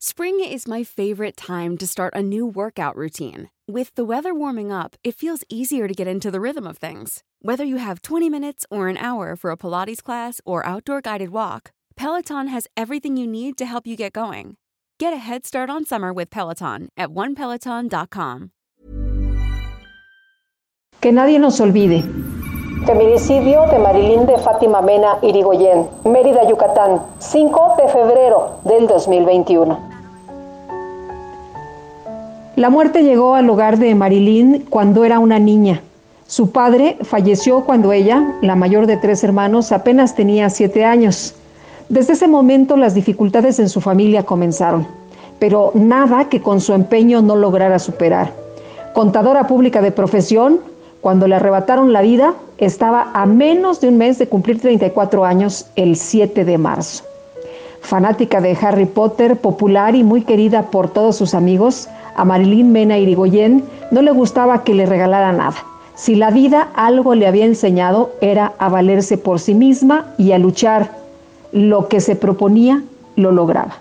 Spring is my favorite time to start a new workout routine. With the weather warming up, it feels easier to get into the rhythm of things. Whether you have 20 minutes or an hour for a Pilates class or outdoor guided walk, Peloton has everything you need to help you get going. Get a head start on summer with Peloton at onepeloton.com. Que nadie nos olvide. Feminicidio de Marilyn de Fátima Mena Irigoyen, Mérida, Yucatán, 5 de febrero del 2021. La muerte llegó al hogar de Marilyn cuando era una niña. Su padre falleció cuando ella, la mayor de tres hermanos, apenas tenía siete años. Desde ese momento las dificultades en su familia comenzaron, pero nada que con su empeño no lograra superar. Contadora pública de profesión, cuando le arrebataron la vida, estaba a menos de un mes de cumplir 34 años el 7 de marzo. Fanática de Harry Potter, popular y muy querida por todos sus amigos, a Marilyn Mena Irigoyen no le gustaba que le regalara nada. Si la vida algo le había enseñado era a valerse por sí misma y a luchar. Lo que se proponía lo lograba.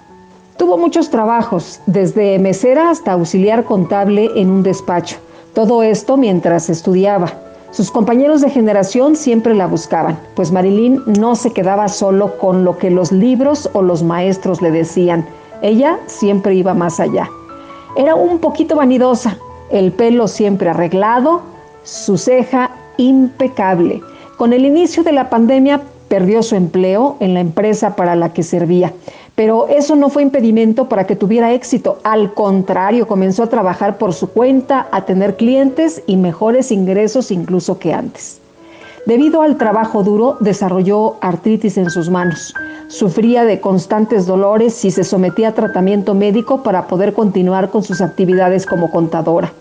Tuvo muchos trabajos, desde mesera hasta auxiliar contable en un despacho. Todo esto mientras estudiaba. Sus compañeros de generación siempre la buscaban, pues Marilyn no se quedaba solo con lo que los libros o los maestros le decían. Ella siempre iba más allá. Era un poquito vanidosa, el pelo siempre arreglado, su ceja impecable. Con el inicio de la pandemia perdió su empleo en la empresa para la que servía, pero eso no fue impedimento para que tuviera éxito. Al contrario, comenzó a trabajar por su cuenta, a tener clientes y mejores ingresos incluso que antes. Debido al trabajo duro, desarrolló artritis en sus manos. Sufría de constantes dolores y se sometía a tratamiento médico para poder continuar con sus actividades como contadora.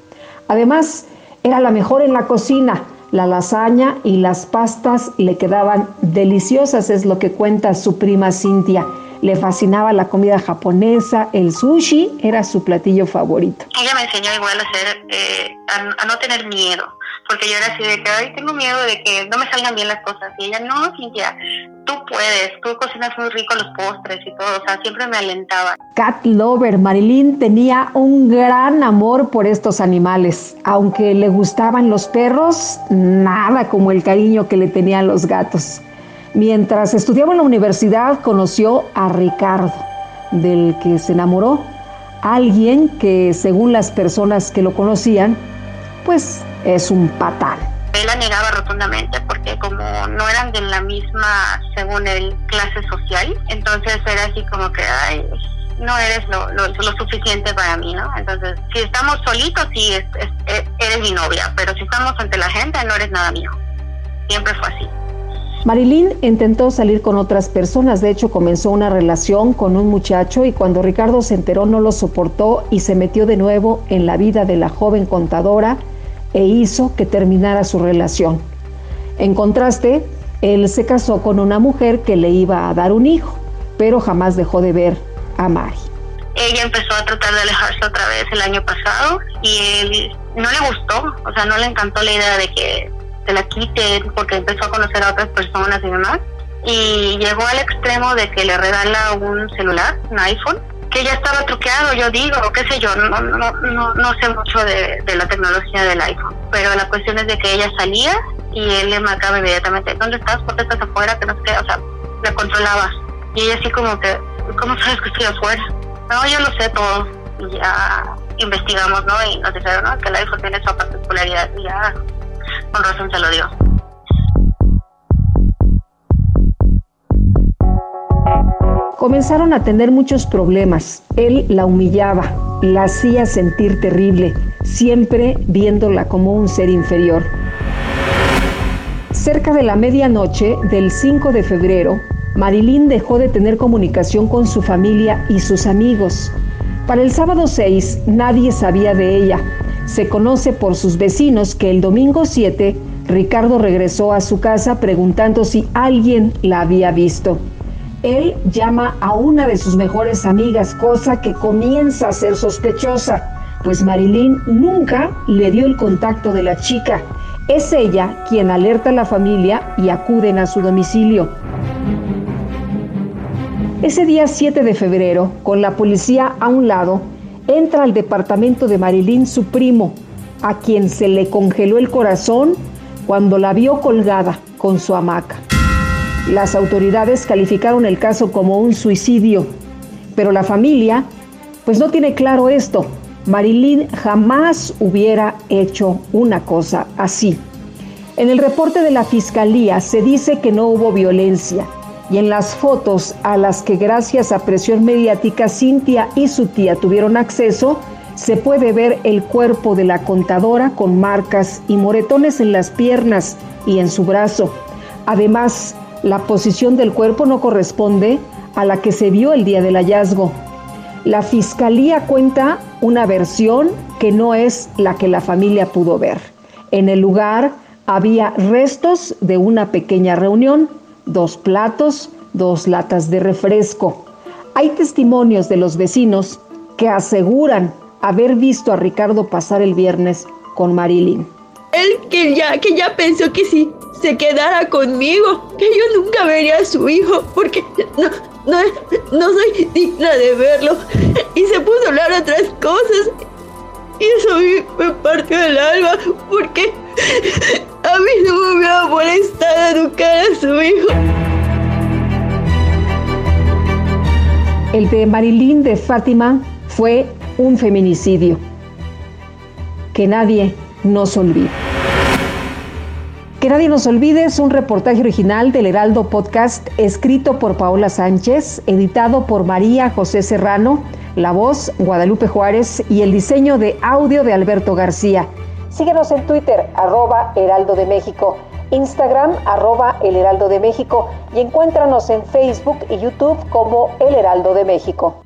Además, era la mejor en la cocina. La lasaña y las pastas le quedaban deliciosas, es lo que cuenta su prima Cintia. Le fascinaba la comida japonesa, el sushi era su platillo favorito. Ella me enseñó igual a hacer, eh, a, no tener miedo, porque yo era así de que, ay, tengo miedo de que no me salgan bien las cosas. Y ella, no, Cintia, tú puedes, tú cocinas muy rico los postres y todo, o sea, siempre me alentaba. Cat Lover, Marilyn tenía un gran amor por estos animales. Aunque le gustaban los perros, nada como el cariño que le tenían los gatos. Mientras estudiaba en la universidad conoció a Ricardo, del que se enamoró, alguien que según las personas que lo conocían, pues es un patán. Él la negaba rotundamente porque como no eran de la misma, según él, clase social, entonces era así como que, ay, no eres lo, lo, suficiente para mí, ¿no? Entonces, si estamos solitos, sí, eres mi novia, pero si estamos ante la gente, no eres nada mío. Siempre fue así. Marilyn intentó salir con otras personas, de hecho comenzó una relación con un muchacho y cuando Ricardo se enteró no lo soportó y se metió de nuevo en la vida de la joven contadora e hizo que terminara su relación. En contraste, él se casó con una mujer que le iba a dar un hijo, pero jamás dejó de ver a Mari. Ella empezó a tratar de alejarse otra vez el año pasado y él no le gustó, o sea, no le encantó la idea de que se la quite porque empezó a conocer a otras personas y demás. Y llegó al extremo de que le regala un celular, un iPhone, que ya estaba truqueado, yo digo, qué sé yo, no, no, no, no sé mucho de, de la tecnología del iPhone. Pero la cuestión es de que ella salía y él le marcaba inmediatamente, ¿dónde estás? ¿Por qué estás afuera? Que no sé, o sea, la controlaba. Y ella así como que, ¿cómo sabes que estoy afuera? No, yo lo sé todo. Y ya investigamos, ¿no? Y nos dijeron, ¿no? Que el iPhone tiene esa particularidad. Y ya con razón se lo dio. Comenzaron a tener muchos problemas. Él la humillaba, la hacía sentir terrible, siempre viéndola como un ser inferior. Cerca de la medianoche del 5 de febrero, Marilyn dejó de tener comunicación con su familia y sus amigos. Para el sábado 6 nadie sabía de ella, se conoce por sus vecinos que el domingo 7 Ricardo regresó a su casa preguntando si alguien la había visto. Él llama a una de sus mejores amigas, cosa que comienza a ser sospechosa, pues Marilyn nunca le dio el contacto de la chica. Es ella quien alerta a la familia y acuden a su domicilio. Ese día 7 de febrero, con la policía a un lado, entra al departamento de Marilyn su primo, a quien se le congeló el corazón cuando la vio colgada con su hamaca. Las autoridades calificaron el caso como un suicidio, pero la familia pues no tiene claro esto. Marilyn jamás hubiera hecho una cosa así. En el reporte de la fiscalía se dice que no hubo violencia y en las fotos a las que gracias a presión mediática Cintia y su tía tuvieron acceso, se puede ver el cuerpo de la contadora con marcas y moretones en las piernas y en su brazo. Además, la posición del cuerpo no corresponde a la que se vio el día del hallazgo. La fiscalía cuenta una versión que no es la que la familia pudo ver. En el lugar había restos de una pequeña reunión, dos platos, dos latas de refresco. Hay testimonios de los vecinos que aseguran haber visto a Ricardo pasar el viernes con Marilyn. Él que ya, que ya pensó que si se quedara conmigo, que yo nunca vería a su hijo, porque no, no, no soy digna de verlo. Y se puso a hablar otras cosas. Y eso a mí me partió el alma porque a mí no me hubiera molestado educar a su hijo. El de Marilyn de Fátima fue un feminicidio. Que nadie nos olvide. Que nadie nos olvide es un reportaje original del Heraldo Podcast escrito por Paola Sánchez, editado por María José Serrano, la voz Guadalupe Juárez y el diseño de audio de Alberto García. Síguenos en Twitter, arroba Heraldo de México, Instagram, arroba El Heraldo de México y encuéntranos en Facebook y YouTube como El Heraldo de México.